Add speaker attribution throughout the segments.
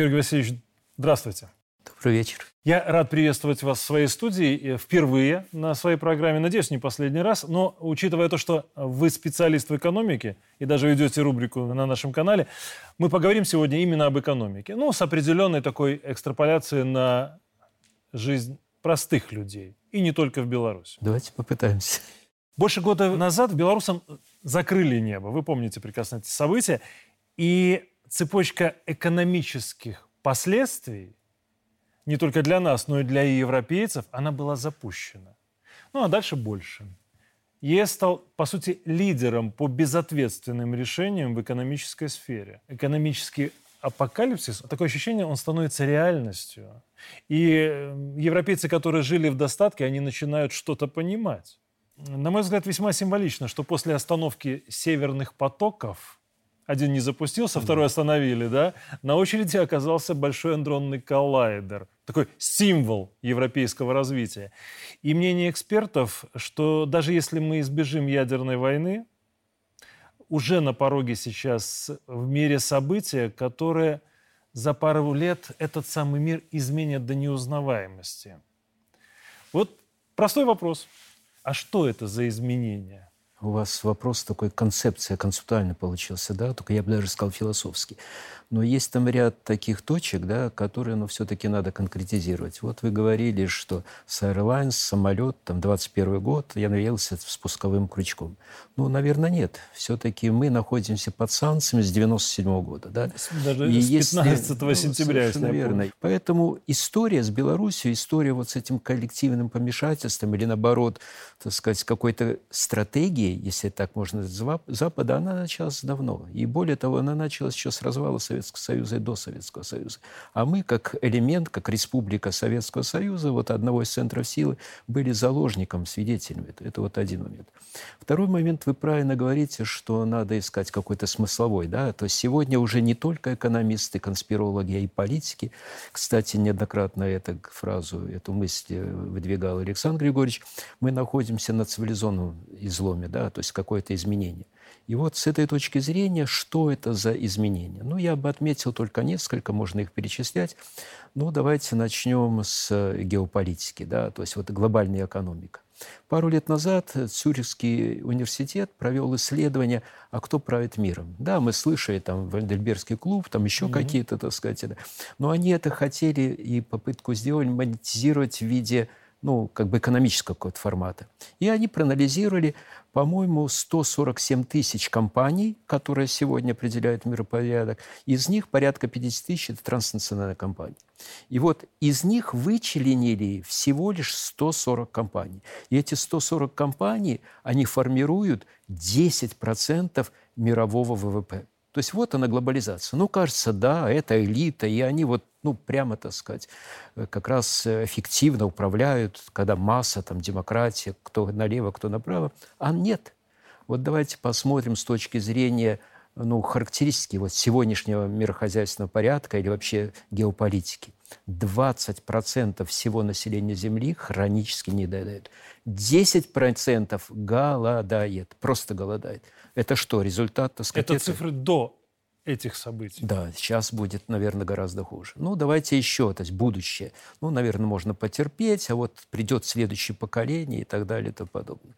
Speaker 1: Георгий Васильевич, здравствуйте.
Speaker 2: Добрый вечер.
Speaker 1: Я рад приветствовать вас в своей студии впервые на своей программе. Надеюсь, не последний раз. Но учитывая то, что вы специалист в экономике и даже ведете рубрику на нашем канале, мы поговорим сегодня именно об экономике. Ну, с определенной такой экстраполяцией на жизнь простых людей. И не только в Беларуси.
Speaker 2: Давайте попытаемся.
Speaker 1: Больше года назад белорусам закрыли небо. Вы помните прекрасно эти события. И цепочка экономических последствий не только для нас, но и для европейцев, она была запущена. Ну а дальше больше. ЕС стал, по сути, лидером по безответственным решениям в экономической сфере. Экономический апокалипсис, такое ощущение, он становится реальностью. И э, европейцы, которые жили в достатке, они начинают что-то понимать. На мой взгляд, весьма символично, что после остановки северных потоков один не запустился, второй остановили, да, на очереди оказался большой андронный коллайдер, такой символ европейского развития. И мнение экспертов, что даже если мы избежим ядерной войны, уже на пороге сейчас в мире события, которые за пару лет этот самый мир изменят до неузнаваемости. Вот простой вопрос. А что это за изменения?
Speaker 2: У вас вопрос такой, концепция, концептуально получился, да, только я бы даже сказал философский. Но есть там ряд таких точек, да, которые, ну, все-таки надо конкретизировать. Вот вы говорили, что с Airlines самолет, там, 21 год, я явился спусковым крючком. Ну, наверное, нет. Все-таки мы находимся под санкциями с 97 -го года, да.
Speaker 1: Даже И с 15 если, ну, сентября, если
Speaker 2: верно. Поэтому история с Беларусью, история вот с этим коллективным помешательством или, наоборот, так сказать, какой-то стратегией, если так можно назвать, Запада, она началась давно. И более того, она началась еще с развала Советского Союза и до Советского Союза. А мы, как элемент, как республика Советского Союза, вот одного из центров силы, были заложником, свидетелями. Это, вот один момент. Второй момент, вы правильно говорите, что надо искать какой-то смысловой. Да? То есть сегодня уже не только экономисты, конспирологи, а и политики. Кстати, неоднократно эту фразу, эту мысль выдвигал Александр Григорьевич. Мы находимся на цивилизованном изломе, да? То есть какое-то изменение. И вот с этой точки зрения, что это за изменения? Ну, я бы отметил только несколько, можно их перечислять. Ну, давайте начнем с геополитики, да, то есть вот глобальная экономика. Пару лет назад Цюрихский университет провел исследование, а кто правит миром. Да, мы слышали там Вальдельбергский клуб, там еще mm-hmm. какие-то, так сказать, да. но они это хотели и попытку сделали монетизировать в виде ну, как бы экономического какого-то формата. И они проанализировали, по-моему, 147 тысяч компаний, которые сегодня определяют миропорядок. Из них порядка 50 тысяч – это транснациональные компании. И вот из них вычленили всего лишь 140 компаний. И эти 140 компаний, они формируют 10% мирового ВВП. То есть вот она глобализация. Ну, кажется, да, это элита, и они вот, ну, прямо, так сказать, э, как раз эффективно управляют, когда масса, там, демократия, кто налево, кто направо. А нет. Вот давайте посмотрим с точки зрения ну, характеристики вот сегодняшнего мирохозяйственного порядка или вообще геополитики. 20% всего населения Земли хронически не доедает. 10% голодает, просто голодает. Это что, результат, так
Speaker 1: сказать? Это цифры до этих событий.
Speaker 2: Да, сейчас будет, наверное, гораздо хуже. Ну, давайте еще, то есть будущее. Ну, наверное, можно потерпеть, а вот придет следующее поколение и так далее и тому подобное.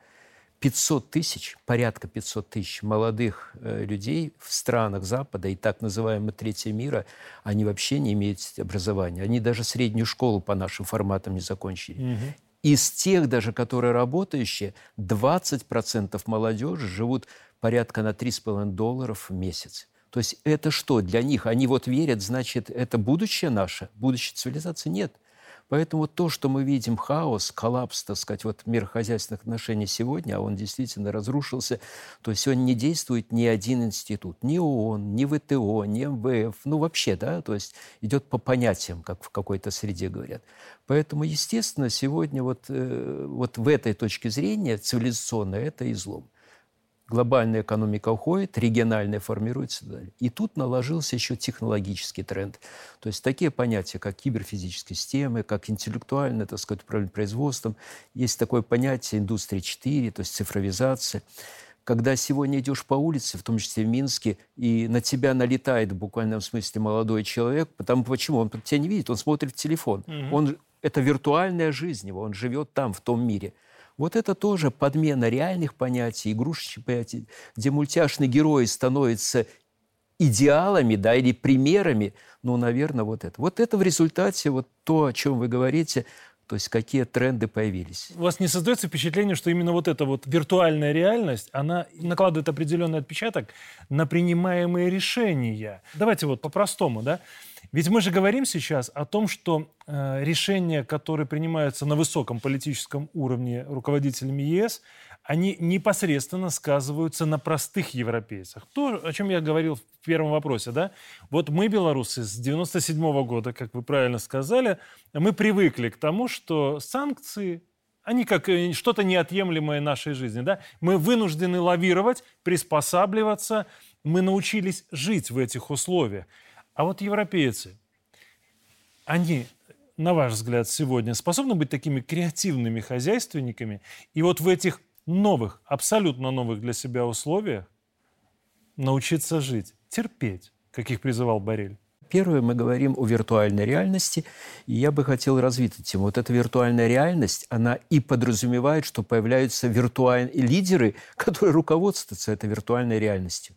Speaker 2: 500 тысяч, порядка 500 тысяч молодых э, людей в странах Запада и так называемого третьего мира, они вообще не имеют образования. Они даже среднюю школу по нашим форматам не закончили. Угу. Из тех даже, которые работающие, 20% молодежи живут порядка на 3,5 долларов в месяц. То есть это что для них? Они вот верят, значит, это будущее наше, будущее цивилизации? Нет. Поэтому то, что мы видим, хаос, коллапс, так сказать, вот мирохозяйственных отношений сегодня, а он действительно разрушился, то есть сегодня не действует ни один институт, ни ООН, ни ВТО, ни МВФ, ну вообще, да, то есть идет по понятиям, как в какой-то среде говорят. Поэтому, естественно, сегодня вот, э, вот в этой точке зрения цивилизационно это излом глобальная экономика уходит, региональная формируется. И тут наложился еще технологический тренд. То есть такие понятия, как киберфизические системы, как интеллектуальное, так сказать, управление производством. Есть такое понятие индустрия 4, то есть цифровизация. когда сегодня идешь по улице, в том числе в Минске, и на тебя налетает в буквальном смысле молодой человек, потому почему? Он тебя не видит, он смотрит в телефон. Угу. Он, это виртуальная жизнь его, он живет там, в том мире. Вот это тоже подмена реальных понятий, игрушечных понятий, где мультяшные герои становятся идеалами, да, или примерами, ну, наверное, вот это. Вот это в результате вот то, о чем вы говорите, то есть какие тренды появились.
Speaker 1: У вас не создается впечатление, что именно вот эта вот виртуальная реальность, она накладывает определенный отпечаток на принимаемые решения? Давайте вот по-простому, да? Ведь мы же говорим сейчас о том, что э, решения, которые принимаются на высоком политическом уровне руководителями ЕС, они непосредственно сказываются на простых европейцах. То, о чем я говорил в первом вопросе, да? Вот мы, белорусы, с 97 -го года, как вы правильно сказали, мы привыкли к тому, что санкции они как э, что-то неотъемлемое нашей жизни. Да? Мы вынуждены лавировать, приспосабливаться. Мы научились жить в этих условиях. А вот европейцы, они, на ваш взгляд, сегодня способны быть такими креативными хозяйственниками? И вот в этих новых, абсолютно новых для себя условиях научиться жить, терпеть, как их призывал Борель.
Speaker 2: Первое, мы говорим о виртуальной реальности, и я бы хотел развить эту тему. Вот эта виртуальная реальность, она и подразумевает, что появляются виртуальные лидеры, которые руководствуются этой виртуальной реальностью.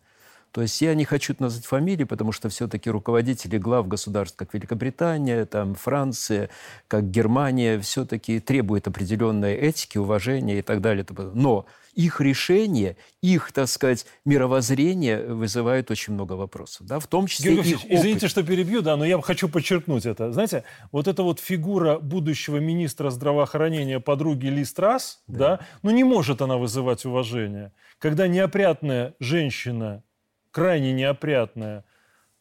Speaker 2: То есть я не хочу назвать фамилии, потому что все-таки руководители глав государств, как Великобритания, там, Франция, как Германия, все-таки требуют определенной этики, уважения и так далее. Но их решение, их, так сказать, мировоззрение вызывает очень много вопросов, да, в том числе
Speaker 1: Георгий их опыт. Извините, что перебью, да, но я хочу подчеркнуть это. Знаете, вот эта вот фигура будущего министра здравоохранения подруги Ли Страс, да. да, ну не может она вызывать уважение. Когда неопрятная женщина крайне неопрятная,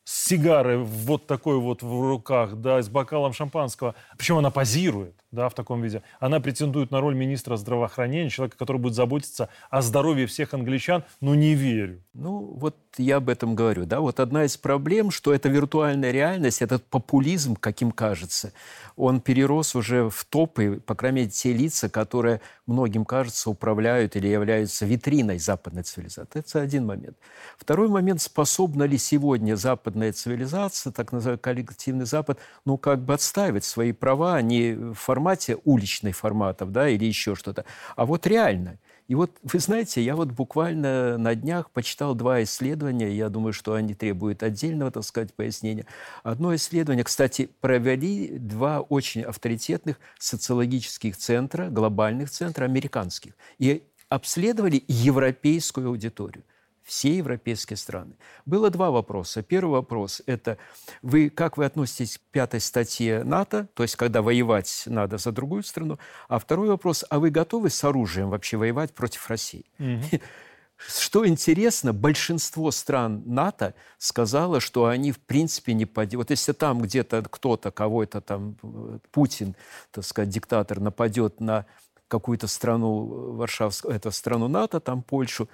Speaker 1: с сигарой вот такой вот в руках, да, с бокалом шампанского. Причем она позирует, да, в таком виде. Она претендует на роль министра здравоохранения, человека, который будет заботиться о здоровье всех англичан, но не верю.
Speaker 2: Ну, вот я об этом говорю, да. Вот одна из проблем, что эта виртуальная реальность, этот популизм, каким кажется, он перерос уже в топы, по крайней мере, те лица, которые многим кажется управляют или являются витриной западной цивилизации. Это один момент. Второй момент, способна ли сегодня западная цивилизация, так называемый коллективный Запад, ну, как бы отстаивать свои права не в формате уличных форматов, да, или еще что-то, а вот реально – и вот, вы знаете, я вот буквально на днях почитал два исследования, я думаю, что они требуют отдельного, так сказать, пояснения. Одно исследование, кстати, провели два очень авторитетных социологических центра, глобальных центра, американских, и обследовали европейскую аудиторию все европейские страны. Было два вопроса. Первый вопрос – это вы, как вы относитесь к пятой статье НАТО, то есть когда воевать надо за другую страну. А второй вопрос – а вы готовы с оружием вообще воевать против России? Mm-hmm. Что интересно, большинство стран НАТО сказало, что они в принципе не поддерживают. Вот если там где-то кто-то, кого-то там, Путин, так сказать, диктатор, нападет на какую-то страну, Варшавскую, это страну НАТО, там Польшу,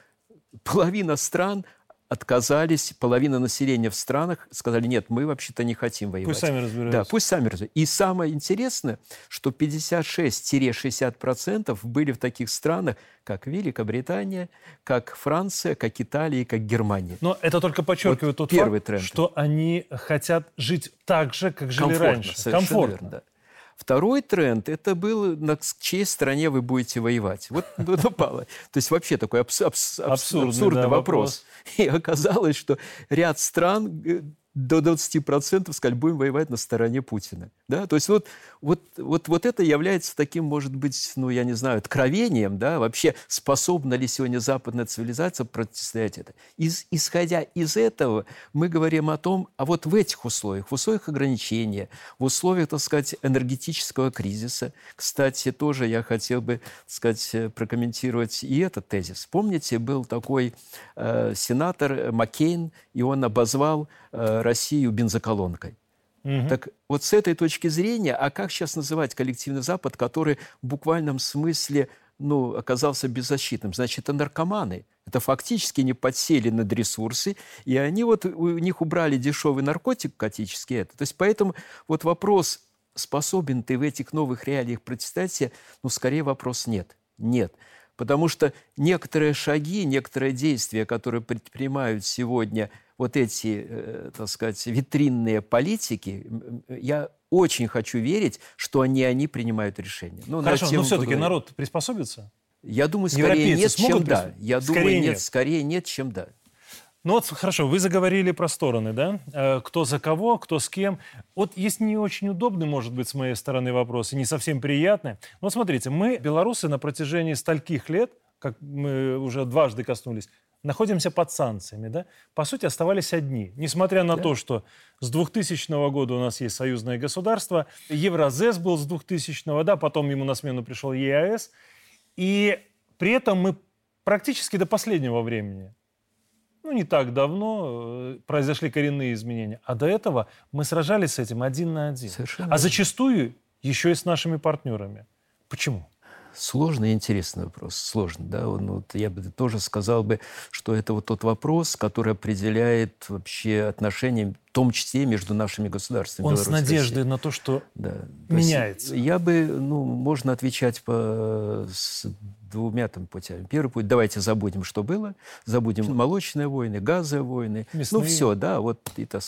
Speaker 2: половина стран отказались, половина населения в странах сказали, нет, мы вообще-то не хотим воевать.
Speaker 1: Пусть сами разбираются.
Speaker 2: Да, пусть сами разбираются. И самое интересное, что 56-60% были в таких странах, как Великобритания, как Франция, как Италия, как Германия.
Speaker 1: Но это только подчеркивает вот тот первый факт, тренд. что они хотят жить так же, как жили
Speaker 2: Комфортно,
Speaker 1: раньше. Комфортно.
Speaker 2: Верно, да. Второй тренд – это был, на чьей стороне вы будете воевать. Вот напало. То есть вообще такой абс- абс- абсурдный, абсурдный да, вопрос. вопрос. И оказалось, что ряд стран до 20% сказали, будем воевать на стороне Путина. Да? То есть вот, вот, вот, вот это является таким, может быть, ну, я не знаю, откровением, да, вообще способна ли сегодня западная цивилизация противостоять это. Из, исходя из этого, мы говорим о том, а вот в этих условиях, в условиях ограничения, в условиях, так сказать, энергетического кризиса, кстати, тоже я хотел бы, так сказать, прокомментировать и этот тезис. Помните, был такой э, сенатор Маккейн, и он обозвал э, Россию бензоколонкой. Угу. Так вот с этой точки зрения, а как сейчас называть коллективный Запад, который в буквальном смысле ну, оказался беззащитным? Значит, это наркоманы. Это фактически не подсели над ресурсы, и они вот, у них убрали дешевый наркотик катический. Это. То есть поэтому вот вопрос, способен ты в этих новых реалиях протестать ну, скорее вопрос нет. Нет. Потому что некоторые шаги, некоторые действия, которые предпринимают сегодня вот эти, э, так сказать, витринные политики, я очень хочу верить, что не они принимают решения.
Speaker 1: Ну, Хорошо, но все-таки народ приспособится?
Speaker 2: Я думаю, скорее нет, чем да. Я скорее думаю, нет, нет, скорее нет, чем да.
Speaker 1: Ну вот хорошо, вы заговорили про стороны, да? Э, кто за кого, кто с кем. Вот есть не очень удобный, может быть, с моей стороны вопрос, и не совсем приятный. Но вот смотрите, мы, белорусы, на протяжении стольких лет, как мы уже дважды коснулись, находимся под санкциями, да? По сути, оставались одни. Несмотря на да. то, что с 2000 года у нас есть союзное государство, Евразес был с 2000, да, потом ему на смену пришел ЕАЭС, и при этом мы практически до последнего времени ну, не так давно э, произошли коренные изменения. А до этого мы сражались с этим один на один. Совершенно. А зачастую еще и с нашими партнерами. Почему?
Speaker 2: Сложный и интересный вопрос. Сложный, да. Он, вот, я бы тоже сказал бы, что это вот тот вопрос, который определяет вообще отношения, в том числе между нашими государствами.
Speaker 1: Он с надеждой на то, что да. меняется.
Speaker 2: Я бы, ну, можно отвечать по с двумя там путями. Первый путь – давайте забудем, что было, забудем молочные войны, газовые войны. Мясные. Ну, все, да, вот и. Э,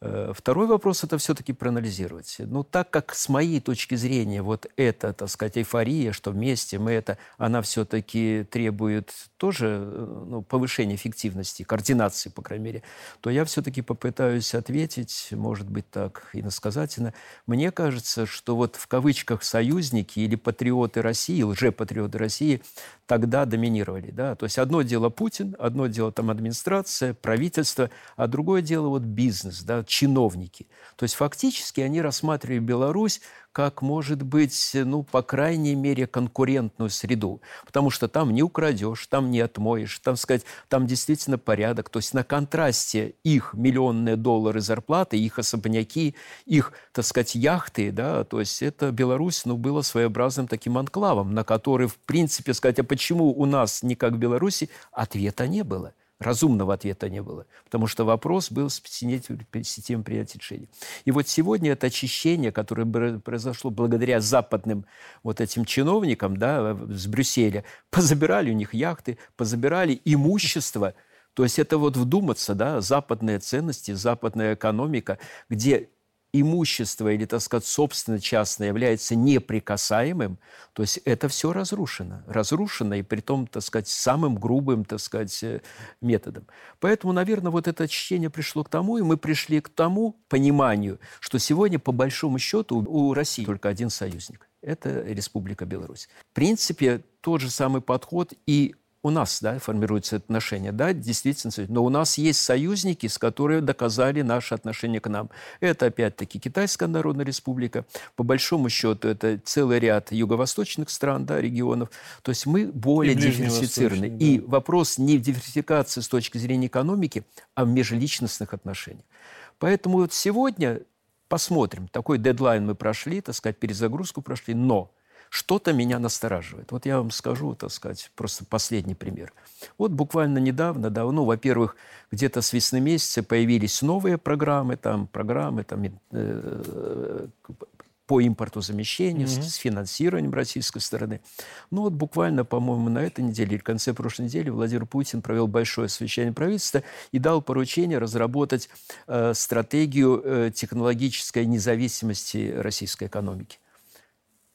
Speaker 2: второй вопрос – это все-таки проанализировать. Ну, так как с моей точки зрения вот эта, так сказать, эйфория, что вместе мы это, она все-таки требует тоже э, ну, повышения эффективности, координации, по крайней мере, то я все-таки попытаюсь ответить, может быть, так иносказательно. Мне кажется, что вот в кавычках «союзники» или «патриоты России», лжепатриоты России тогда доминировали. Да? То есть одно дело Путин, одно дело там администрация, правительство, а другое дело вот бизнес, да, чиновники. То есть фактически они рассматривали Беларусь как, может быть, ну, по крайней мере, конкурентную среду. Потому что там не украдешь, там не отмоешь, там, сказать, там действительно порядок. То есть на контрасте их миллионные доллары зарплаты, их особняки, их, так сказать, яхты, да, то есть это Беларусь, ну, было своеобразным таким анклавом, на который, в принципе, сказать, а почему у нас не как в Беларуси, ответа не было разумного ответа не было, потому что вопрос был с системой принятия решений. И вот сегодня это очищение, которое произошло благодаря западным вот этим чиновникам да, с Брюсселя, позабирали у них яхты, позабирали имущество, то есть это вот вдуматься, да, западные ценности, западная экономика, где имущество или, так сказать, собственно частное является неприкасаемым, то есть это все разрушено. Разрушено и при том, так сказать, самым грубым, так сказать, э, методом. Поэтому, наверное, вот это чтение пришло к тому, и мы пришли к тому пониманию, что сегодня, по большому счету, у России только один союзник. Это Республика Беларусь. В принципе, тот же самый подход и у нас да, формируется отношение, да, действительно, но у нас есть союзники, с которыми доказали наше отношение к нам. Это, опять-таки, Китайская Народная Республика, по большому счету, это целый ряд юго-восточных стран, да, регионов. То есть мы более диверсифицированы. Да. И вопрос не в диверсификации с точки зрения экономики, а в межличностных отношениях. Поэтому вот сегодня посмотрим, такой дедлайн мы прошли, так сказать, перезагрузку прошли, но – что-то меня настораживает. Вот я вам скажу, так сказать, просто последний пример. Вот буквально недавно, давно, во-первых, где-то с весны месяца появились новые программы, там, программы там, э, по импортозамещению, mm-hmm. с финансированием российской стороны. Ну вот буквально, по-моему, на этой неделе или в конце прошлой недели Владимир Путин провел большое совещание правительства и дал поручение разработать э, стратегию э, технологической независимости российской экономики.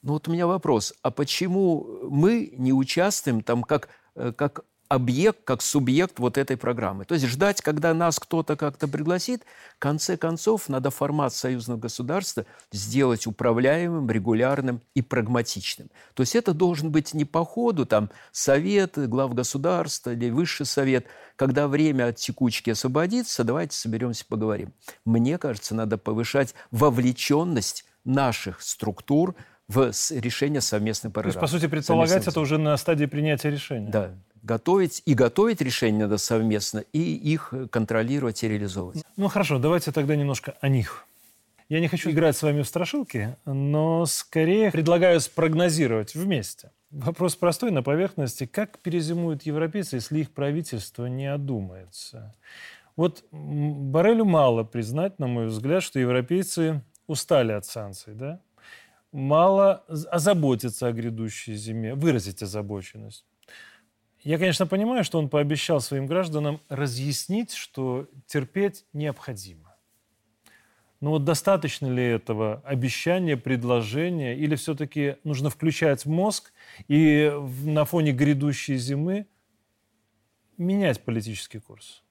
Speaker 2: Ну вот у меня вопрос, а почему мы не участвуем там как, э, как объект, как субъект вот этой программы. То есть ждать, когда нас кто-то как-то пригласит, в конце концов, надо формат союзного государства сделать управляемым, регулярным и прагматичным. То есть это должен быть не по ходу там совет, глав государства или высший совет, когда время от текучки освободится, давайте соберемся, поговорим. Мне кажется, надо повышать вовлеченность наших структур в решение совместной программы.
Speaker 1: То есть, по сути, предполагать это уже на стадии принятия решения.
Speaker 2: Да. Готовить и готовить решения надо совместно, и их контролировать и реализовывать.
Speaker 1: Ну хорошо, давайте тогда немножко о них. Я не хочу играть с вами в страшилки, но скорее предлагаю спрогнозировать вместе. Вопрос простой, на поверхности. Как перезимуют европейцы, если их правительство не одумается? Вот Барелю мало признать, на мой взгляд, что европейцы устали от санкций, да? Мало озаботиться о грядущей зиме, выразить озабоченность. Я, конечно, понимаю, что он пообещал своим гражданам разъяснить, что терпеть необходимо. Но вот достаточно ли этого обещания, предложения, или все-таки нужно включать мозг и на фоне грядущей зимы менять политический курс?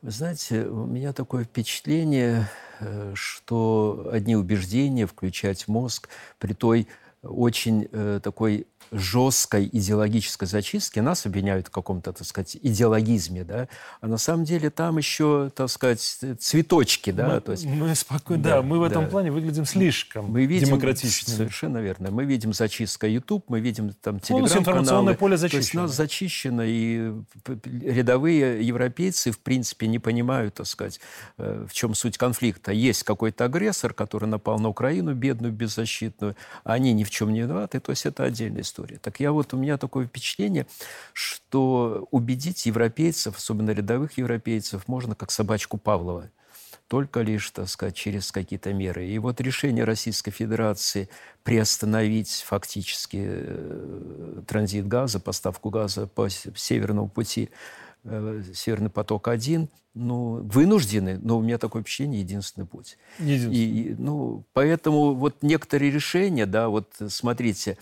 Speaker 2: Вы знаете, у меня такое впечатление, э, что одни убеждения, включать мозг, при той очень э, такой жесткой идеологической зачистки нас обвиняют в каком-то, так сказать, идеологизме, да, а на самом деле там еще, так сказать, цветочки, да,
Speaker 1: мы,
Speaker 2: то есть...
Speaker 1: Мы спокойно, да, да мы в этом да. плане выглядим слишком мы видим, демократичными.
Speaker 2: Совершенно верно. Мы видим зачистка YouTube, мы видим там телеграм-каналы.
Speaker 1: Информационное поле зачищено.
Speaker 2: То есть нас зачищено, и рядовые европейцы, в принципе, не понимают, так сказать, э, в чем суть конфликта. Есть какой-то агрессор, который напал на Украину, бедную, беззащитную, они ни в чем не виноваты, то есть это отдельная история. Так я вот, у меня такое впечатление, что убедить европейцев, особенно рядовых европейцев, можно как собачку Павлова только лишь, так сказать, через какие-то меры. И вот решение Российской Федерации приостановить фактически э, транзит газа, поставку газа по Северному пути, Северный поток-1, ну, вынуждены, но у меня такое впечатление, единственный путь.
Speaker 1: Единственный.
Speaker 2: И, ну, поэтому вот некоторые решения, да, вот смотрите,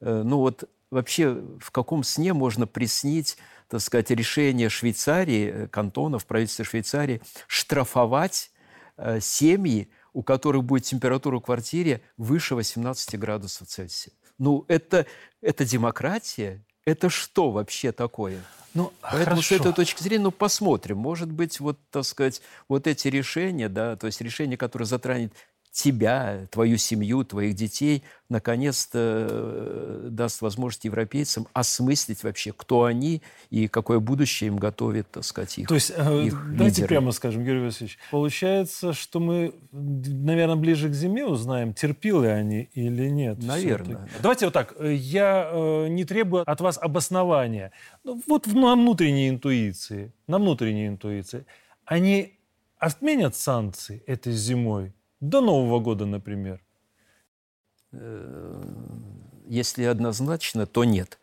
Speaker 2: Э, ну вот вообще в каком сне можно приснить, так сказать, решение Швейцарии, э, кантонов, правительства Швейцарии штрафовать э, семьи, у которых будет температура в квартире выше 18 градусов Цельсия. Ну, это, это демократия? Это что вообще такое? Ну, Поэтому хорошо. с этой точки зрения, ну, посмотрим. Может быть, вот, так сказать, вот эти решения, да, то есть решения, которые затронут тебя, твою семью, твоих детей, наконец-то э, даст возможность европейцам осмыслить вообще, кто они и какое будущее им готовит, так сказать, их
Speaker 1: То есть, э, их давайте лидеры. прямо скажем, Георгий Васильевич, получается, что мы, наверное, ближе к зиме узнаем, терпил ли они или нет.
Speaker 2: Наверное.
Speaker 1: Давайте вот так, я э, не требую от вас обоснования. Ну, вот на внутренней интуиции, на внутренней интуиции. Они отменят санкции этой зимой до Нового года, например?
Speaker 2: Э, если однозначно, то нет.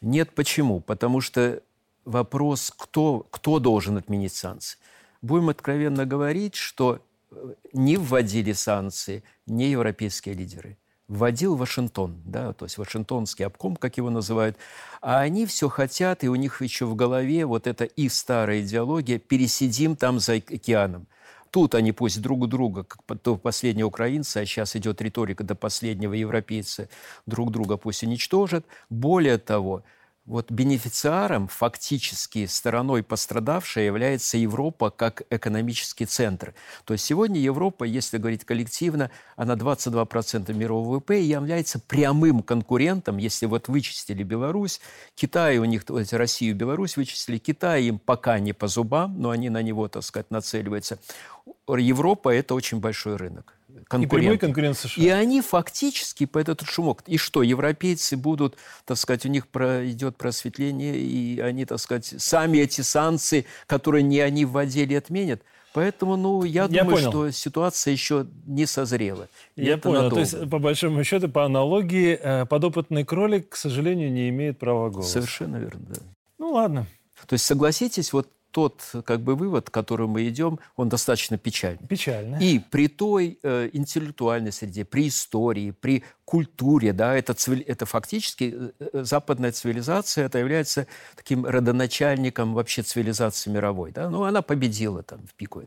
Speaker 2: Нет почему? Потому что вопрос, кто, кто должен отменить санкции. Будем откровенно говорить, что э, не вводили санкции не европейские лидеры. Вводил Вашингтон, да, то есть Вашингтонский обком, как его называют. А они все хотят, и у них еще в голове вот эта их старая идеология «пересидим там за океаном». Тут они пусть друг друга, как до последнего украинца, а сейчас идет риторика до последнего европейца, друг друга пусть уничтожат. Более того, вот бенефициаром, фактически стороной пострадавшей, является Европа как экономический центр. То есть сегодня Европа, если говорить коллективно, она 22% мирового ВВП и является прямым конкурентом, если вот вычистили Беларусь, Китай у них, то есть Россию Беларусь вычислили, Китай им пока не по зубам, но они на него, так сказать, нацеливаются. Европа – это очень большой рынок.
Speaker 1: И прямой конкурент США.
Speaker 2: И они фактически по этот шумок. И что, европейцы будут, так сказать, у них идет просветление, и они, так сказать, сами эти санкции, которые не они вводили, отменят. Поэтому, ну, я, я думаю, понял. что ситуация еще не созрела.
Speaker 1: Я понял. Надолго. То есть, по большому счету, по аналогии, э, подопытный кролик, к сожалению, не имеет права голоса.
Speaker 2: Совершенно верно, да.
Speaker 1: Ну, ладно.
Speaker 2: То есть, согласитесь, вот тот как бы вывод, к которому мы идем, он достаточно печальный.
Speaker 1: Печально.
Speaker 2: И при той э, интеллектуальной среде, при истории, при культуре, да, это, это фактически э, э, западная цивилизация, это является таким родоначальником вообще цивилизации мировой, да, ну, она победила там в пику.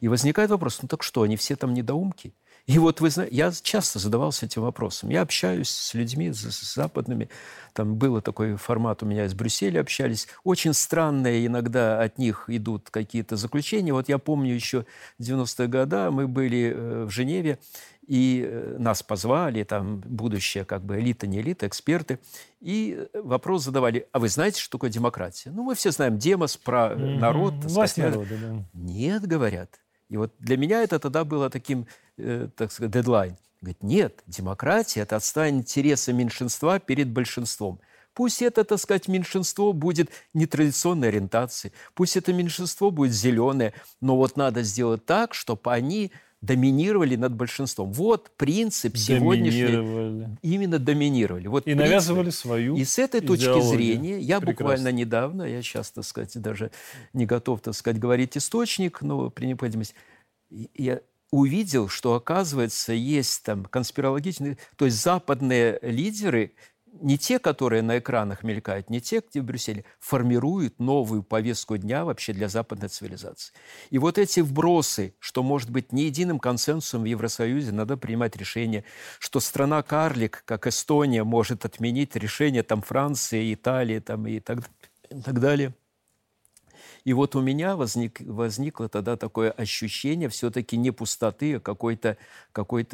Speaker 2: И возникает вопрос, ну, так что, они все там недоумки? И вот вы знаете, я часто задавался этим вопросом. Я общаюсь с людьми, с, с западными. Там был такой формат у меня из Брюсселя общались. Очень странные иногда от них идут какие-то заключения. Вот я помню еще 90-е годы мы были э, в Женеве, и э, нас позвали, там будущее как бы элита, не элита, эксперты, и вопрос задавали, а вы знаете, что такое демократия? Ну, мы все знаем демос, про народ.
Speaker 1: Власть народа, да.
Speaker 2: Нет, говорят. И вот для меня это тогда было таким э, так сказать, дедлайн. Говорит, нет, демократия – это отстаивание интереса меньшинства перед большинством. Пусть это, так сказать, меньшинство будет нетрадиционной ориентации, пусть это меньшинство будет зеленое, но вот надо сделать так, чтобы они доминировали над большинством. Вот принцип сегодняшний. Именно доминировали. Вот
Speaker 1: и принцип. навязывали свою
Speaker 2: И с этой точки зрения, я Прекрасно. буквально недавно, я сейчас, так сказать, даже не готов, так сказать, говорить источник, но при необходимости, я увидел, что, оказывается, есть там конспирологичные, то есть западные лидеры – не те, которые на экранах мелькают, не те, где в Брюсселе, формируют новую повестку дня вообще для западной цивилизации. И вот эти вбросы, что, может быть, не единым консенсусом в Евросоюзе надо принимать решение, что страна-карлик, как Эстония, может отменить решение там Франции, Италии там, и, так, и так далее. И вот у меня возник, возникло тогда такое ощущение все-таки не пустоты, а какой-то какой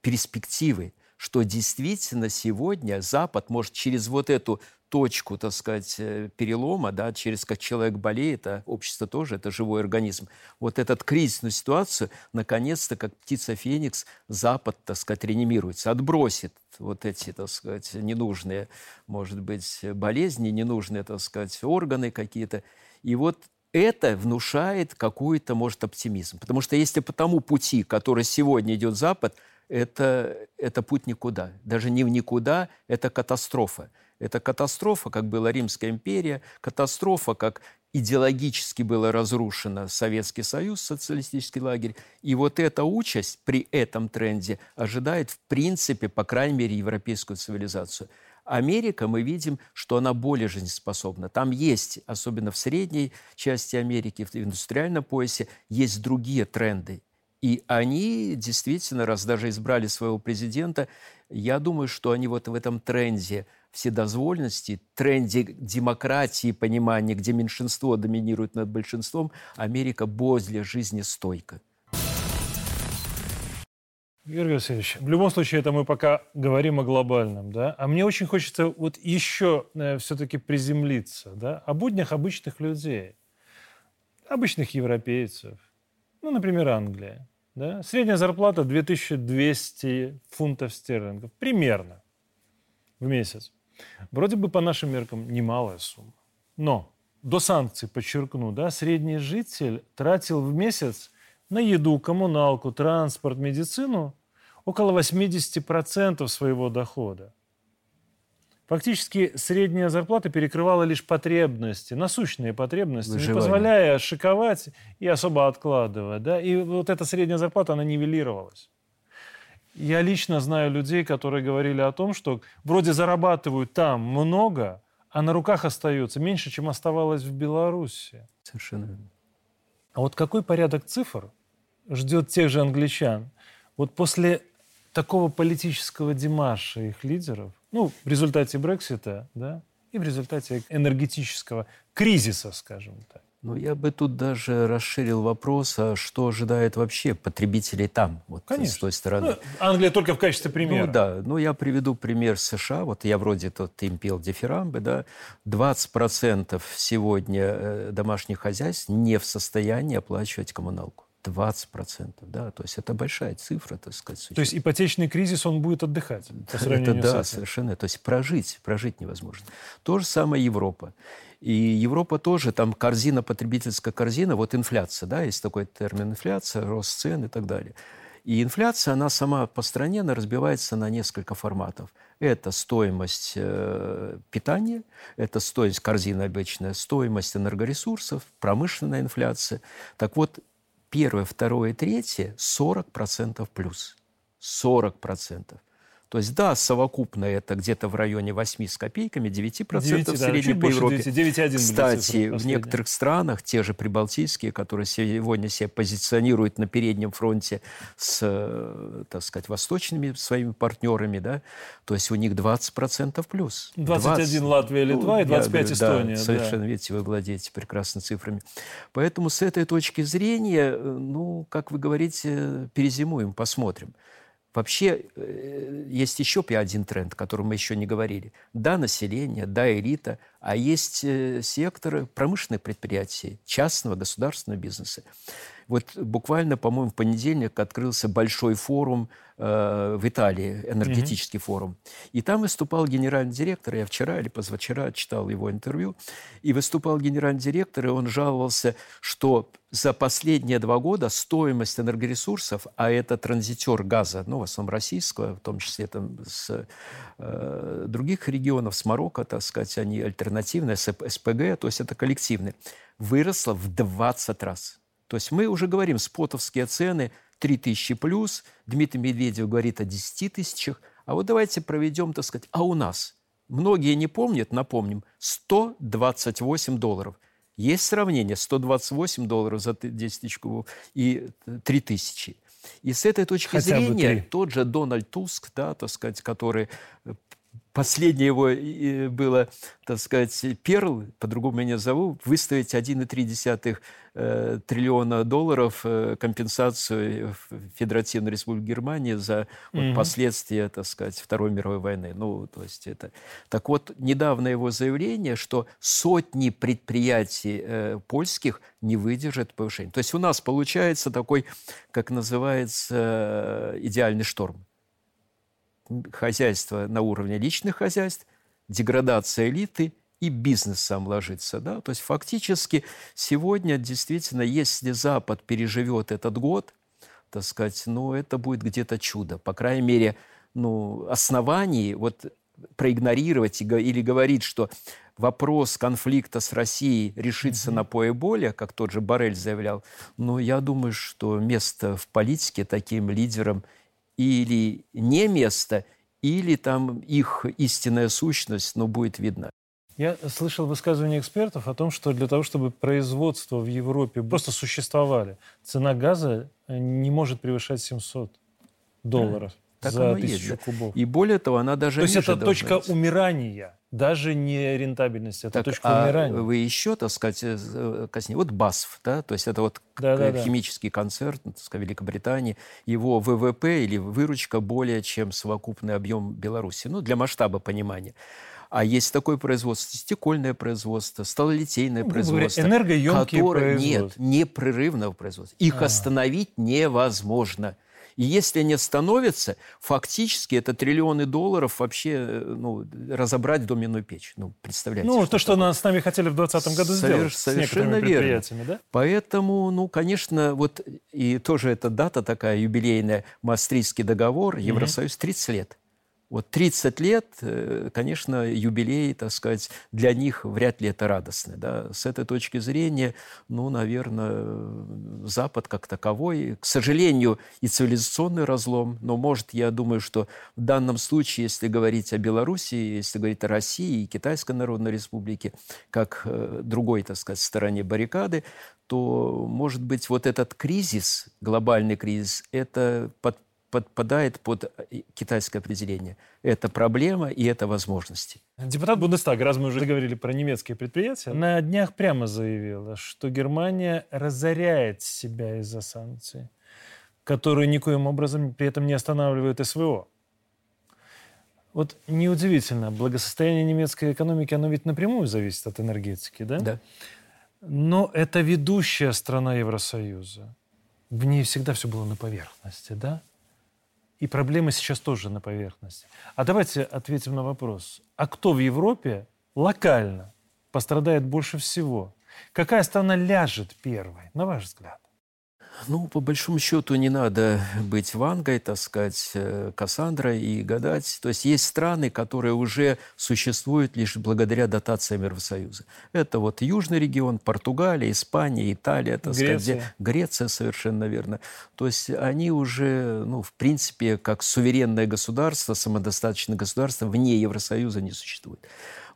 Speaker 2: перспективы что действительно сегодня Запад может через вот эту точку, так сказать, э, перелома, да, через как человек болеет, а общество тоже, это живой организм. Вот этот кризисную ситуацию, наконец-то, как птица Феникс, Запад, так сказать, реанимируется, отбросит вот эти, так сказать, ненужные, может быть, болезни, ненужные, так сказать, органы какие-то. И вот это внушает какой-то, может, оптимизм. Потому что если по тому пути, который сегодня идет Запад, это, это путь никуда. Даже не в никуда, это катастрофа. Это катастрофа, как была Римская империя, катастрофа, как идеологически было разрушено Советский Союз, социалистический лагерь. И вот эта участь при этом тренде ожидает, в принципе, по крайней мере, европейскую цивилизацию. Америка, мы видим, что она более жизнеспособна. Там есть, особенно в средней части Америки, в индустриальном поясе, есть другие тренды. И они действительно, раз даже избрали своего президента, я думаю, что они вот в этом тренде вседозволенности, тренде демократии, понимания, где меньшинство доминирует над большинством, Америка более жизнестойка.
Speaker 1: Георгий Васильевич, в любом случае, это мы пока говорим о глобальном, да? А мне очень хочется вот еще э, все-таки приземлиться, да? О буднях обычных людей, обычных европейцев, ну, например, Англия. Да? Средняя зарплата 2200 фунтов стерлингов. Примерно в месяц. Вроде бы по нашим меркам немалая сумма. Но до санкций, подчеркну, да, средний житель тратил в месяц на еду, коммуналку, транспорт, медицину около 80% своего дохода. Фактически средняя зарплата перекрывала лишь потребности, насущные потребности, Выживание. не позволяя шиковать и особо откладывать. Да? И вот эта средняя зарплата, она нивелировалась. Я лично знаю людей, которые говорили о том, что вроде зарабатывают там много, а на руках остается меньше, чем оставалось в Беларуси.
Speaker 2: Совершенно.
Speaker 1: А вот какой порядок цифр ждет тех же англичан? Вот после такого политического демарша их лидеров, ну, в результате Брексита, да, и в результате энергетического кризиса, скажем так.
Speaker 2: Ну, я бы тут даже расширил вопрос, а что ожидает вообще потребителей там, вот Конечно. с той стороны. Ну,
Speaker 1: Англия только в качестве примера.
Speaker 2: Ну, да. Ну, я приведу пример США. Вот я вроде тут им пел дифирамбы, да. 20% сегодня э, домашних хозяйств не в состоянии оплачивать коммуналку. 20%, да, то есть это большая цифра, так сказать.
Speaker 1: То есть ипотечный кризис, он будет отдыхать
Speaker 2: по Это да, совершенно, то есть прожить, прожить невозможно. То же самое Европа. И Европа тоже, там корзина, потребительская корзина, вот инфляция, да, есть такой термин инфляция, рост цен и так далее. И инфляция, она сама по стране, она разбивается на несколько форматов. Это стоимость э, питания, это стоимость корзины обычная, стоимость энергоресурсов, промышленная инфляция. Так вот, первое, второе, третье 40% плюс. 40%. То есть, да, совокупно это где-то в районе 8 с копейками, 9%, 9 в среднем да, по Европе. 9, 9, Кстати, в некоторых странах, те же прибалтийские, которые сегодня себя позиционируют на переднем фронте с, так сказать, восточными своими партнерами, да, то есть у них 20% плюс.
Speaker 1: 21 20, Латвия, Литва ну, и 25 я, Эстония.
Speaker 2: Да, совершенно, да. видите, вы владеете прекрасно цифрами. Поэтому с этой точки зрения, э, ну, как вы говорите, перезимуем, посмотрим. Вообще э, есть еще один тренд, о котором мы еще не говорили. Да, население, да, элита, а есть э, секторы промышленных предприятий, частного, государственного бизнеса. Вот буквально, по-моему, в понедельник открылся большой форум э, в Италии, энергетический mm-hmm. форум. И там выступал генеральный директор, я вчера или позавчера читал его интервью, и выступал генеральный директор, и он жаловался, что за последние два года стоимость энергоресурсов, а это транзитер газа, ну, в основном российского, в том числе там с э, других регионов, с Марокко, так сказать, они альтернативные, с СПГ, то есть это коллективные, выросла в 20 раз. То есть мы уже говорим, спотовские цены 3000 плюс, Дмитрий Медведев говорит о 10 тысячах, а вот давайте проведем, так сказать, а у нас? Многие не помнят, напомним, 128 долларов. Есть сравнение 128 долларов за 10 тысяч кубов и 3 тысячи. И с этой точки Хотя зрения тот же Дональд Туск, да, так сказать, который Последнее его было, так сказать, Перл, по-другому меня зовут, выставить 1,3 э, триллиона долларов э, компенсацию Федеративной Республики Германии за вот, последствия, так сказать, Второй мировой войны. Ну, то есть это... Так вот, недавно его заявление, что сотни предприятий э, польских не выдержат повышения. То есть у нас получается такой, как называется, э, идеальный шторм хозяйство на уровне личных хозяйств, деградация элиты и бизнес сам ложится. Да? То есть фактически сегодня действительно, если Запад переживет этот год, так сказать, ну, это будет где-то чудо. По крайней мере, ну, оснований вот проигнорировать или говорить, что вопрос конфликта с Россией решится mm-hmm. на поле боя, как тот же Барель заявлял, но я думаю, что место в политике таким лидерам или не место, или там их истинная сущность, но будет видна.
Speaker 1: Я слышал высказывания экспертов о том, что для того, чтобы производство в Европе просто существовали, цена газа не может превышать 700 долларов. Так за тысячу есть, кубов.
Speaker 2: И более того, она даже
Speaker 1: То есть это точка быть. умирания, даже не рентабельность, это так, точка а умирания.
Speaker 2: Вы еще, так сказать, э, э, коснее. Вот БАСФ, да, то есть это вот да, да, химический да. концерн так сказать, Великобритании, его ВВП или выручка более чем совокупный объем Беларуси, ну, для масштаба понимания. А есть такое производство, стекольное производство, сталолитейное ну, производство.
Speaker 1: Говоря,
Speaker 2: которое, Нет, непрерывного производства. Их а. остановить невозможно. И если они становятся, фактически это триллионы долларов вообще э, ну, разобрать доменную печь. Ну, представляете.
Speaker 1: Ну, что то, что такое? с нами хотели в 2020 году Совер- сделать.
Speaker 2: Совершенно верно. Да? Поэтому, ну, конечно, вот и тоже эта дата такая юбилейная, Мастрийский договор, Евросоюз, 30 лет. Вот 30 лет, э, конечно, юбилей, так сказать, для них вряд ли это радостно. Да? С этой точки зрения, ну, наверное, Запад как таковой, к сожалению, и цивилизационный разлом, но, может, я думаю, что в данном случае, если говорить о Беларуси, если говорить о России и Китайской Народной Республике, как э, другой, так сказать, стороне баррикады, то, может быть, вот этот кризис, глобальный кризис, это под подпадает под э, китайское определение. Это проблема и это возможности.
Speaker 1: Депутат Бундестага, раз мы уже говорили про немецкие предприятия, на днях прямо заявила, что Германия разоряет себя из-за санкций, которые никоим образом при этом не останавливают СВО. Вот неудивительно, благосостояние немецкой экономики, оно ведь напрямую зависит от энергетики, да?
Speaker 2: Да.
Speaker 1: Но это ведущая страна Евросоюза. В ней всегда все было на поверхности, да? И проблемы сейчас тоже на поверхности. А давайте ответим на вопрос. А кто в Европе локально пострадает больше всего? Какая страна ляжет первой, на ваш взгляд?
Speaker 2: Ну, по большому счету, не надо быть Вангой, так сказать, э, Кассандрой и гадать. То есть есть страны, которые уже существуют лишь благодаря дотациям Евросоюза. Это вот Южный регион, Португалия, Испания, Италия, так Греция. сказать, Греция, совершенно верно. То есть они уже, ну, в принципе, как суверенное государство, самодостаточное государство вне Евросоюза не существует.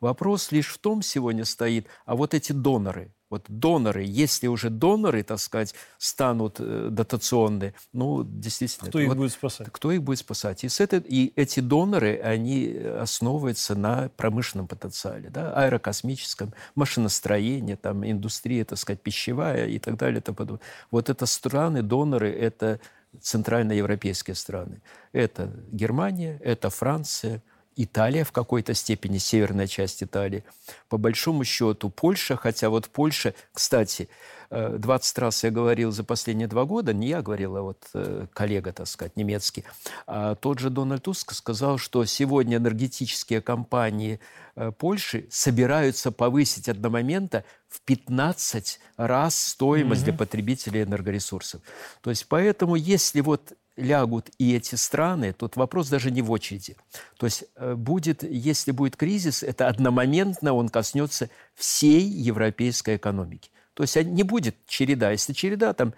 Speaker 2: Вопрос лишь в том сегодня стоит, а вот эти доноры – вот доноры, если уже доноры, так сказать, станут э, дотационные, ну, действительно...
Speaker 1: Кто их вот, будет спасать?
Speaker 2: Кто их будет спасать? И, с этой, и эти доноры, они основываются на промышленном потенциале, да, аэрокосмическом, машиностроении, там, индустрия, так сказать, пищевая и так далее. И тому подобное. Вот это страны, доноры, это центральноевропейские страны. Это Германия, это Франция, Италия в какой-то степени, северная часть Италии. По большому счету Польша, хотя вот Польша, кстати, 20 э, раз я говорил за последние два года, не я говорил, а вот э, коллега, так сказать, немецкий, а тот же Дональд Туск сказал, что сегодня энергетические компании э, Польши собираются повысить одномомента в 15 раз стоимость mm-hmm. для потребителей энергоресурсов. То есть поэтому, если вот лягут и эти страны, тут вопрос даже не в очереди. То есть будет, если будет кризис, это одномоментно он коснется всей европейской экономики. То есть не будет череда. Если череда, там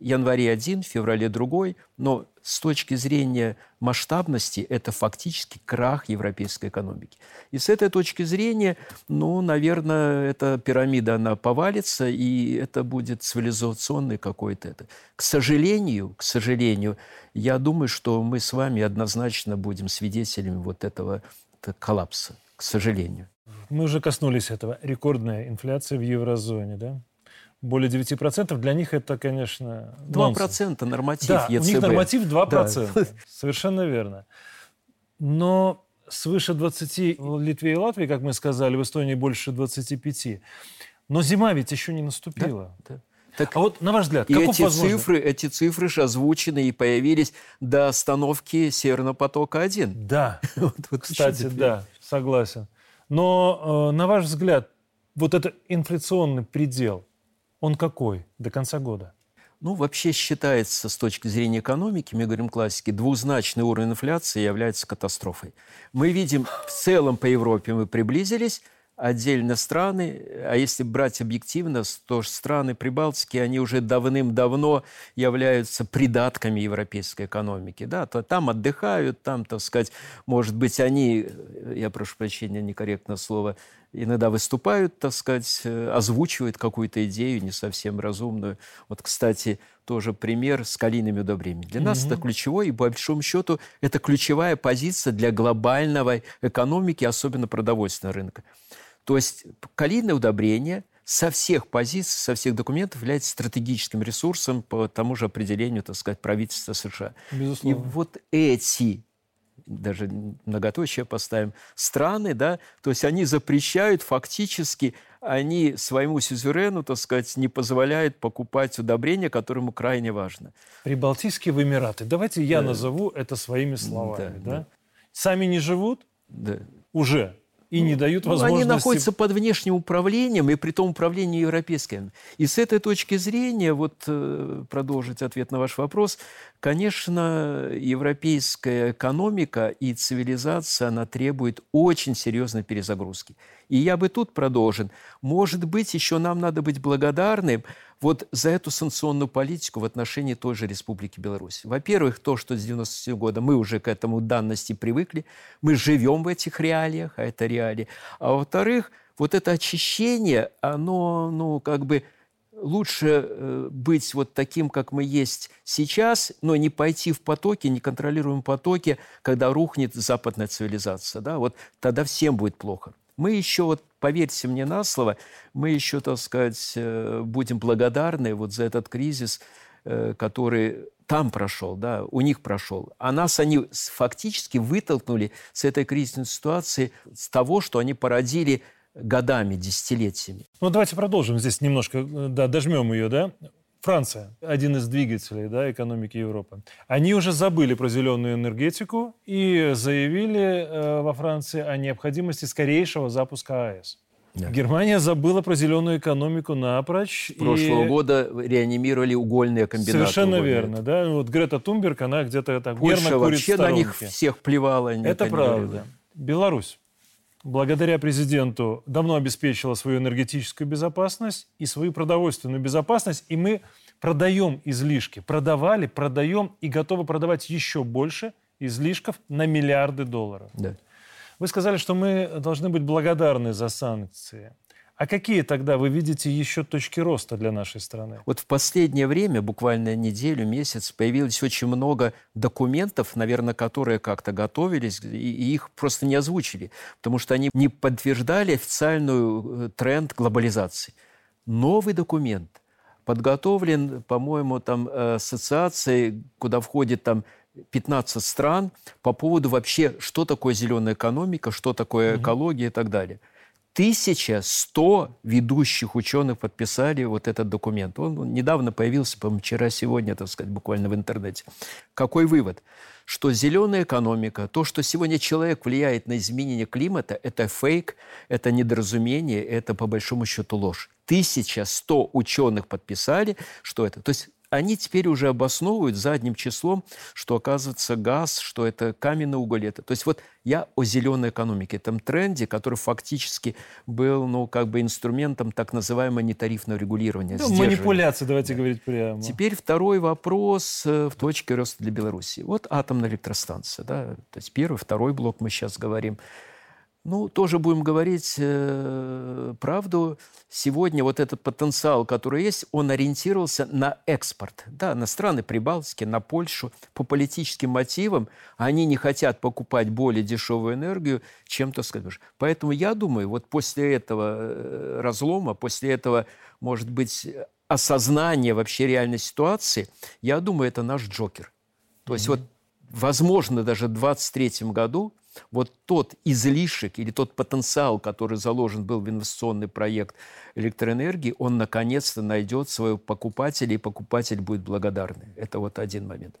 Speaker 2: январе один, феврале другой, но с точки зрения масштабности это фактически крах европейской экономики. И с этой точки зрения, ну, наверное, эта пирамида, она повалится, и это будет цивилизационный какой-то это. К сожалению, к сожалению, я думаю, что мы с вами однозначно будем свидетелями вот этого коллапса, к сожалению.
Speaker 1: Мы уже коснулись этого. Рекордная инфляция в еврозоне, да? Более 9%, для них это, конечно, 2%
Speaker 2: нонсенс. норматив да,
Speaker 1: ЕЦБ. у них норматив 2%. Да. Совершенно верно. Но свыше 20 в Литве и Латвии, как мы сказали, в Эстонии больше 25. Но зима ведь еще не наступила. Да, да.
Speaker 2: Так, а вот на ваш взгляд,
Speaker 1: и эти возможно... цифры, эти цифры же озвучены и появились до остановки Северного потока-1. Да, вот, вот кстати, да, согласен. Но, э, на ваш взгляд, вот это инфляционный предел, он какой до конца года?
Speaker 2: Ну, вообще считается с точки зрения экономики, мы говорим классики, двузначный уровень инфляции является катастрофой. Мы видим, в целом по Европе мы приблизились, отдельно страны, а если брать объективно, то страны Прибалтики, они уже давным-давно являются придатками европейской экономики. Да? То там отдыхают, там, так сказать, может быть, они, я прошу прощения, некорректное слово, иногда выступают, так сказать, озвучивают какую-то идею не совсем разумную. Вот, кстати, тоже пример с калийными удобрениями. Для mm-hmm. нас это ключевой, и по большому счету это ключевая позиция для глобальной экономики, особенно продовольственного рынка. То есть калийное удобрение со всех позиций, со всех документов является стратегическим ресурсом по тому же определению, так сказать, правительства США. Безусловно. И вот эти даже многоточие поставим, страны, да, то есть они запрещают фактически, они своему сюзерену, так сказать, не позволяют покупать удобрения, которому крайне важно. Прибалтийские в Эмираты. Давайте я да. назову это своими словами. Да, да? Да. Сами не живут? Да. Уже и не дают ну, возможности... Они находятся под внешним управлением, и при том управлении европейским. И с этой точки зрения, вот э, продолжить ответ на ваш вопрос, конечно, европейская экономика и цивилизация, она требует очень серьезной перезагрузки. И я бы тут продолжен. Может быть, еще нам надо быть благодарным вот за эту санкционную политику в отношении той же Республики Беларусь. Во-первых, то, что с 97 года мы уже к этому данности привыкли, мы живем в этих реалиях, а это реалии. А во-вторых, вот это очищение, оно, ну, как бы лучше э, быть вот таким, как мы есть сейчас, но не пойти в потоки, не контролируем потоки, когда рухнет западная цивилизация. Да? Вот тогда всем будет плохо. Мы еще, вот поверьте мне на слово, мы еще, так сказать, э, будем благодарны вот за этот кризис, э, который там прошел, да, у них прошел. А нас они фактически вытолкнули с этой кризисной ситуации, с того, что они породили годами, десятилетиями.
Speaker 1: Ну, давайте продолжим здесь немножко, э, да, дожмем ее, да. Франция, один из двигателей да, экономики Европы, они уже забыли про зеленую энергетику и заявили э, во Франции о необходимости скорейшего запуска АЭС. Да. Германия забыла про зеленую экономику напрочь.
Speaker 2: Прошлого и... года реанимировали угольные комбинаты.
Speaker 1: Совершенно угольные. верно. Да? Вот Грета Тумберг, она где-то так
Speaker 2: Польша нервно курит вообще на них всех плевала.
Speaker 1: Это правда. Беларусь благодаря президенту давно обеспечила свою энергетическую безопасность и свою продовольственную безопасность, и мы продаем излишки, продавали, продаем и готовы продавать еще больше излишков на миллиарды долларов. Да. Вы сказали, что мы должны быть благодарны за санкции. А какие тогда вы видите еще точки роста для нашей страны?
Speaker 2: Вот в последнее время, буквально неделю, месяц, появилось очень много документов, наверное, которые как-то готовились, и их просто не озвучили, потому что они не подтверждали официальную э, тренд глобализации. Новый документ – подготовлен, по-моему, там э, ассоциацией, куда входит там 15 стран по поводу вообще, что такое зеленая экономика, что такое экология и так далее. 1100 ведущих ученых подписали вот этот документ. Он недавно появился, по-моему, вчера-сегодня, так сказать, буквально в интернете. Какой вывод? Что зеленая экономика, то, что сегодня человек влияет на изменение климата, это фейк, это недоразумение, это по большому счету ложь. 1100 ученых подписали, что это. То есть они теперь уже обосновывают задним числом, что оказывается газ, что это каменный уголь. Это. То есть вот я о зеленой экономике, этом тренде, который фактически был, ну, как бы инструментом так называемого нетарифного регулирования.
Speaker 1: Да, манипуляции, давайте да. говорить прямо.
Speaker 2: Теперь второй вопрос э, в точке роста для Беларуси. Вот атомная электростанция, да, то есть первый, второй блок мы сейчас говорим. Ну, тоже будем говорить э, правду. Сегодня вот этот потенциал, который есть, он ориентировался на экспорт. Да, на страны Прибалтики, на Польшу. По политическим мотивам они не хотят покупать более дешевую энергию, чем, то скажешь. Поэтому я думаю, вот после этого э, разлома, после этого, может быть, осознания вообще реальной ситуации, я думаю, это наш Джокер. То mm-hmm. есть вот, возможно, даже в 2023 году – вот тот излишек или тот потенциал, который заложен был в инвестиционный проект электроэнергии, он наконец-то найдет своего покупателя, и покупатель будет благодарный. Это вот один момент.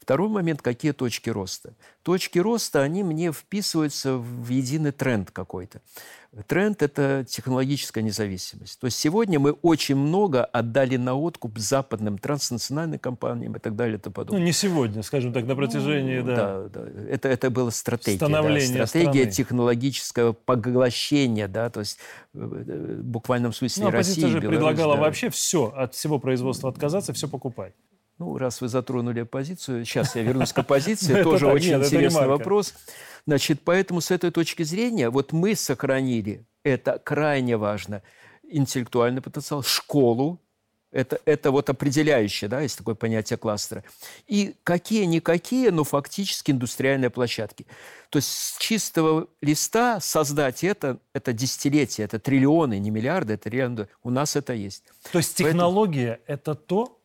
Speaker 2: Второй момент, какие точки роста? Точки роста, они мне вписываются в единый тренд какой-то. Тренд – это технологическая независимость. То есть сегодня мы очень много отдали на откуп западным транснациональным компаниям и так далее и тому подобное.
Speaker 1: Ну, не сегодня, скажем так, на протяжении, ну, да.
Speaker 2: Да, да. Это, это была стратегия. Да, стратегия страны. технологического поглощения, да, то есть э, в буквальном смысле ну,
Speaker 1: России. же предлагала да. вообще все, от всего производства отказаться, все покупать.
Speaker 2: Ну, раз вы затронули оппозицию, сейчас я вернусь к оппозиции, тоже очень интересный вопрос. Значит, поэтому с этой точки зрения вот мы сохранили, это крайне важно, интеллектуальный потенциал, школу, это, это вот определяющее, да, есть такое понятие кластера. И какие-никакие, но фактически индустриальные площадки. То есть с чистого листа создать это, это десятилетия, это триллионы, не миллиарды, это триллионы. У нас это есть.
Speaker 1: То есть технология Поэтому... – это то,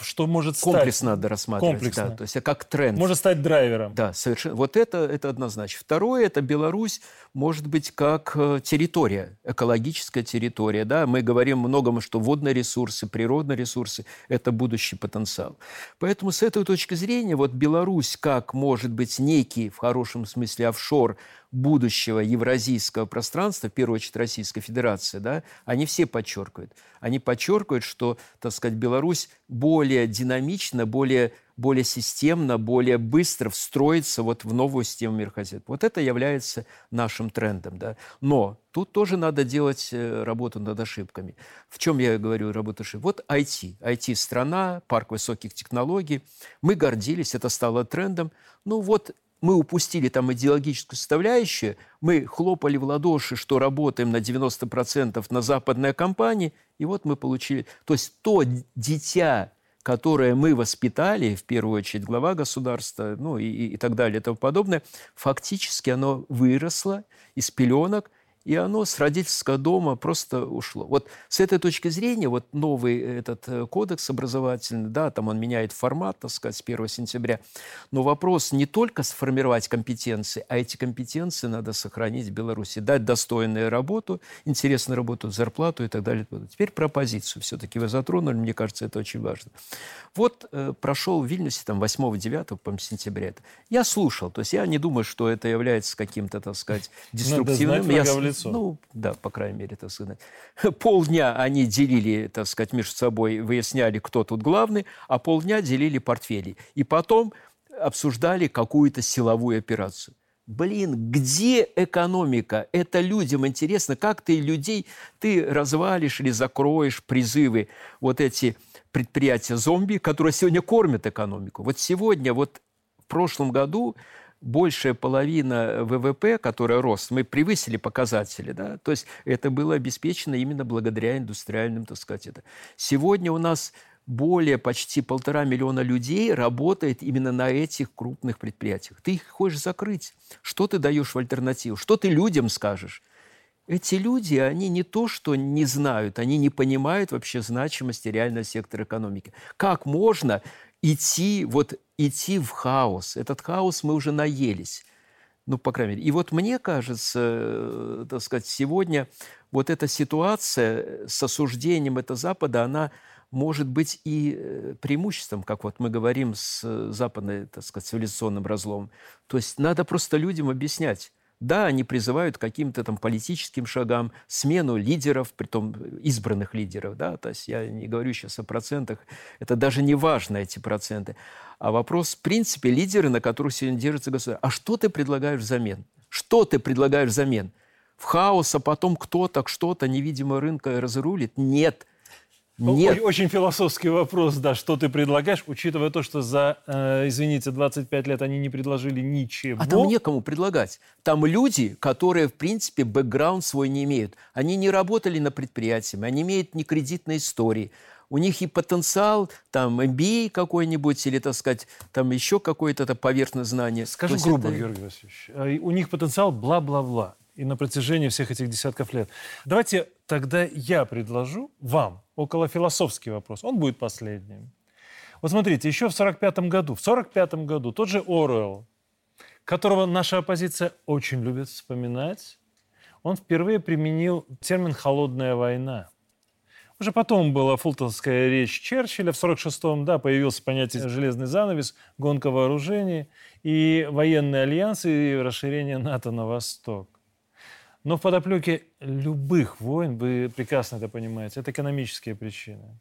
Speaker 1: что может
Speaker 2: стать... Комплексно надо рассматривать. Комплексно. Да, то есть как тренд.
Speaker 1: Может стать драйвером.
Speaker 2: Да, совершенно. Вот это, это однозначно. Второе, это Беларусь может быть как э, территория, экологическая территория. Да? Мы говорим многому, что водные ресурсы, природные ресурсы – это будущий потенциал. Поэтому с этой точки зрения вот Беларусь как может быть некий, в хорошем смысле, офшор – будущего евразийского пространства, в первую очередь Российская Федерация, да, они все подчеркивают. Они подчеркивают, что, так сказать, Беларусь более динамично, более более системно, более быстро встроиться вот в новую систему мирохозяйства. Вот это является нашим трендом. Да? Но тут тоже надо делать э, работу над ошибками. В чем я говорю работу ошибок? Вот IT. IT-страна, парк высоких технологий. Мы гордились, это стало трендом. Ну вот мы упустили там идеологическую составляющую, мы хлопали в ладоши, что работаем на 90% на западной компании, и вот мы получили... То есть то дитя, которое мы воспитали, в первую очередь глава государства, ну и, и так далее и тому подобное, фактически оно выросло из пеленок – и оно с родительского дома просто ушло. Вот с этой точки зрения, вот новый этот э, кодекс образовательный, да, там он меняет формат, так сказать, с 1 сентября, но вопрос не только сформировать компетенции, а эти компетенции надо сохранить в Беларуси, дать достойную работу, интересную работу, зарплату и так далее. Теперь про позицию все-таки вы затронули, мне кажется, это очень важно. Вот э, прошел в Вильнюсе там 8-9 по сентября. Это. Я слушал, то есть я не думаю, что это является каким-то, так сказать, деструктивным.
Speaker 1: Я, лицо.
Speaker 2: Ну, да, по крайней мере, так сказать. Полдня они делили, так сказать, между собой, выясняли, кто тут главный, а полдня делили портфели. И потом обсуждали какую-то силовую операцию. Блин, где экономика? Это людям интересно, как ты людей, ты развалишь или закроешь призывы вот эти предприятия зомби, которые сегодня кормят экономику. Вот сегодня, вот в прошлом году большая половина ВВП, которая рос, мы превысили показатели, да, то есть это было обеспечено именно благодаря индустриальным, так сказать, это. Сегодня у нас более почти полтора миллиона людей работает именно на этих крупных предприятиях. Ты их хочешь закрыть. Что ты даешь в альтернативу? Что ты людям скажешь? Эти люди, они не то, что не знают, они не понимают вообще значимости реального сектора экономики. Как можно идти, вот идти в хаос. Этот хаос мы уже наелись. Ну, по крайней мере. И вот мне кажется, э, так сказать, сегодня вот эта ситуация с осуждением этого Запада, она может быть и э, преимуществом, как вот мы говорим с западным, так сказать, цивилизационным разломом. То есть надо просто людям объяснять, да, они призывают к каким-то там политическим шагам, смену лидеров, притом избранных лидеров, да, то есть я не говорю сейчас о процентах, это даже не важно, эти проценты. А вопрос, в принципе, лидеры, на которых сегодня держится государство. А что ты предлагаешь взамен? Что ты предлагаешь взамен? В хаос, а потом кто-то, что-то невидимого рынка разрулит? Нет.
Speaker 1: Нет. Очень философский вопрос, да, что ты предлагаешь, учитывая то, что за, э, извините, 25 лет они не предложили ничего.
Speaker 2: А там некому предлагать. Там люди, которые, в принципе, бэкграунд свой не имеют. Они не работали на предприятии, они имеют не кредитной истории. У них и потенциал, там, MBA какой-нибудь, или, так сказать, там еще какое-то поверхностное знание.
Speaker 1: Скажу грубо, это... Георгий Васильевич, э, у них потенциал бла-бла-бла и на протяжении всех этих десятков лет. Давайте тогда я предложу вам около философский вопрос. Он будет последним. Вот смотрите, еще в 45 году, в 45 году тот же Оруэлл, которого наша оппозиция очень любит вспоминать, он впервые применил термин «холодная война». Уже потом была фултонская речь Черчилля. В 46-м, да, появился понятие «железный занавес», гонка вооружений и военные альянсы и расширение НАТО на восток. Но в подоплеке любых войн, вы прекрасно это понимаете, это экономические причины.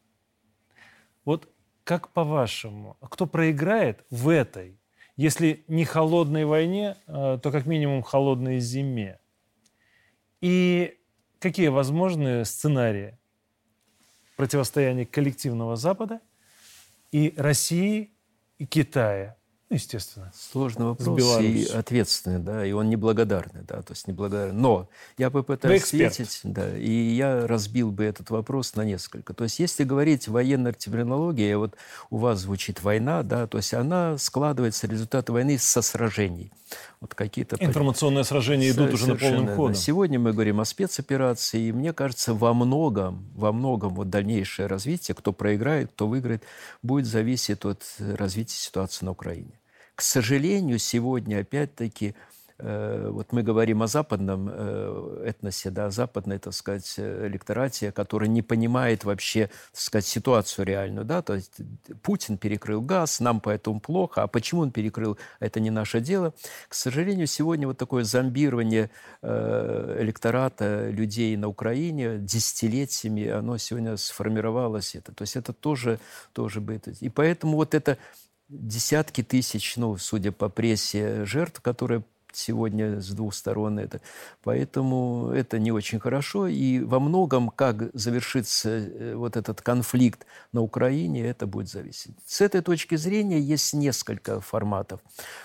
Speaker 1: Вот как по-вашему, кто проиграет в этой, если не холодной войне, а, то как минимум холодной зиме? И какие возможные сценарии противостояния коллективного Запада и России и Китая Естественно.
Speaker 2: Сложный вопрос и ответственный, да, и он неблагодарный, да, то есть неблагодарный. Но я попытаюсь ответить, да, и я разбил бы этот вопрос на несколько. То есть если говорить военная терминология, вот у вас звучит война, да, то есть она складывается результаты войны со сражений.
Speaker 1: Вот какие-то... Информационные сражения идут уже на полном ходу. Да.
Speaker 2: Сегодня мы говорим о спецоперации, и мне кажется, во многом, во многом вот дальнейшее развитие, кто проиграет, кто выиграет, будет зависеть от развития ситуации на Украине. К сожалению, сегодня опять-таки Э, вот мы говорим о западном э, этносе, да, о западной, так сказать, электорате, который не понимает вообще, так сказать, ситуацию реальную, да, то есть Путин перекрыл газ, нам поэтому плохо, а почему он перекрыл, это не наше дело. К сожалению, сегодня вот такое зомбирование э, электората людей на Украине десятилетиями, оно сегодня сформировалось, это, то есть это тоже, тоже бы, и поэтому вот это десятки тысяч, ну, судя по прессе, жертв, которые сегодня с двух сторон это. Поэтому это не очень хорошо. И во многом, как завершится э, вот этот конфликт на Украине, это будет зависеть. С этой точки зрения есть несколько форматов.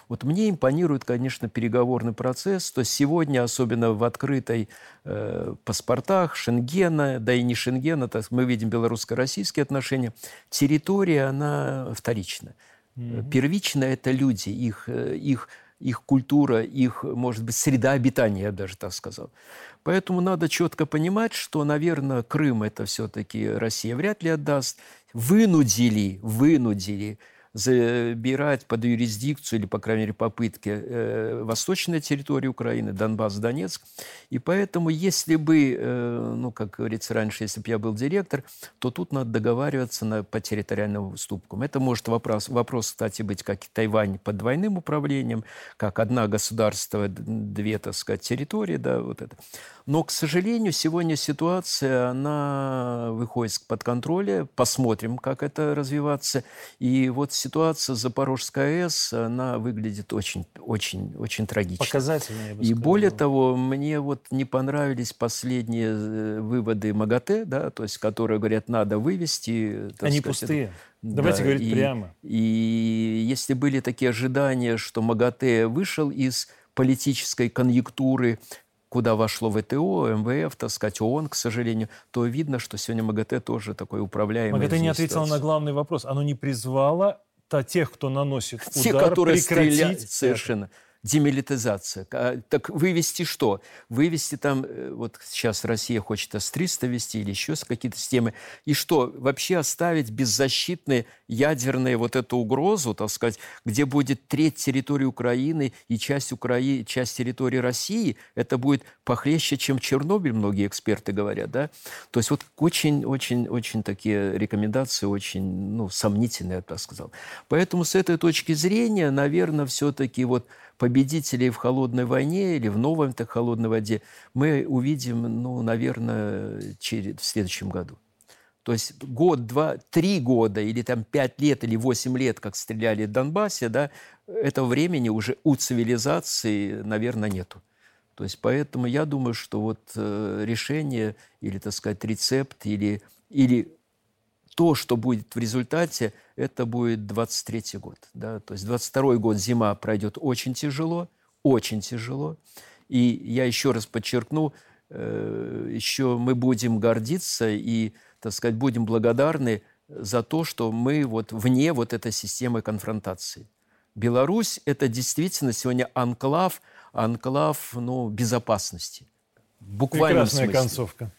Speaker 2: Вот мне импонирует, конечно, переговорный процесс. То сегодня, особенно в открытой э, паспортах Шенгена, да и не Шенгена, так мы видим белорусско-российские отношения, территория, она вторична. Mm-hmm. Первично это люди, их, э, их их культура, их, может быть, среда обитания, я даже так сказал. Поэтому надо четко понимать, что, наверное, Крым это все-таки Россия вряд ли отдаст. Вынудили, вынудили забирать под юрисдикцию, или, по крайней мере, попытки э, восточной территории Украины, Донбасс, Донецк. И поэтому, если бы, э, ну, как говорится раньше, если бы я был директор, то тут надо договариваться на, по территориальным уступкам. Это может вопрос, вопрос, кстати, быть, как Тайвань под двойным управлением, как одна государство, две, так сказать, территории, да, вот это. Но, к сожалению, сегодня ситуация, она выходит под контроль. Посмотрим, как это развиваться. И вот ситуация Запорожской АЭС, она выглядит очень, очень, очень трагично.
Speaker 1: Показательно,
Speaker 2: я бы И более того, мне вот не понравились последние э, выводы МАГАТЭ, да, то есть, которые говорят, надо вывести.
Speaker 1: Они сказать, пустые. Давайте да, говорить
Speaker 2: и,
Speaker 1: прямо.
Speaker 2: И если были такие ожидания, что МАГАТЭ вышел из политической конъюнктуры, куда вошло ВТО, МВФ, так сказать, ООН, к сожалению, то видно, что сегодня МАГАТЭ тоже такой управляемый.
Speaker 1: МАГАТЭ не ответила на главный вопрос. Оно не призвало тех, кто наносит удар,
Speaker 2: Те, которые стреляют, совершенно. Демилитаризация. А, так вывести что? Вывести там, э, вот сейчас Россия хочет С-300 вести или еще какие-то системы. И что? Вообще оставить беззащитные ядерные вот эту угрозу, так сказать, где будет треть территории Украины и часть, Украины, часть территории России, это будет похлеще, чем Чернобыль, многие эксперты говорят, да? То есть вот очень-очень-очень такие рекомендации, очень, ну, сомнительные, я так сказал. Поэтому с этой точки зрения, наверное, все-таки вот победителей в холодной войне или в новом так холодной воде мы увидим, ну, наверное, через, в следующем году. То есть год, два, три года или там пять лет или восемь лет, как стреляли в Донбассе, да, этого времени уже у цивилизации, наверное, нету. То есть поэтому я думаю, что вот э, решение или, так сказать, рецепт или, или то, что будет в результате, это будет 23 год. Да? То есть 22 год зима пройдет очень тяжело, очень тяжело. И я еще раз подчеркну, э, еще мы будем гордиться и, так сказать, будем благодарны за то, что мы вот вне вот этой системы конфронтации. Беларусь – это действительно сегодня анклав, анклав ну, безопасности.
Speaker 1: Буквально Прекрасная концовка.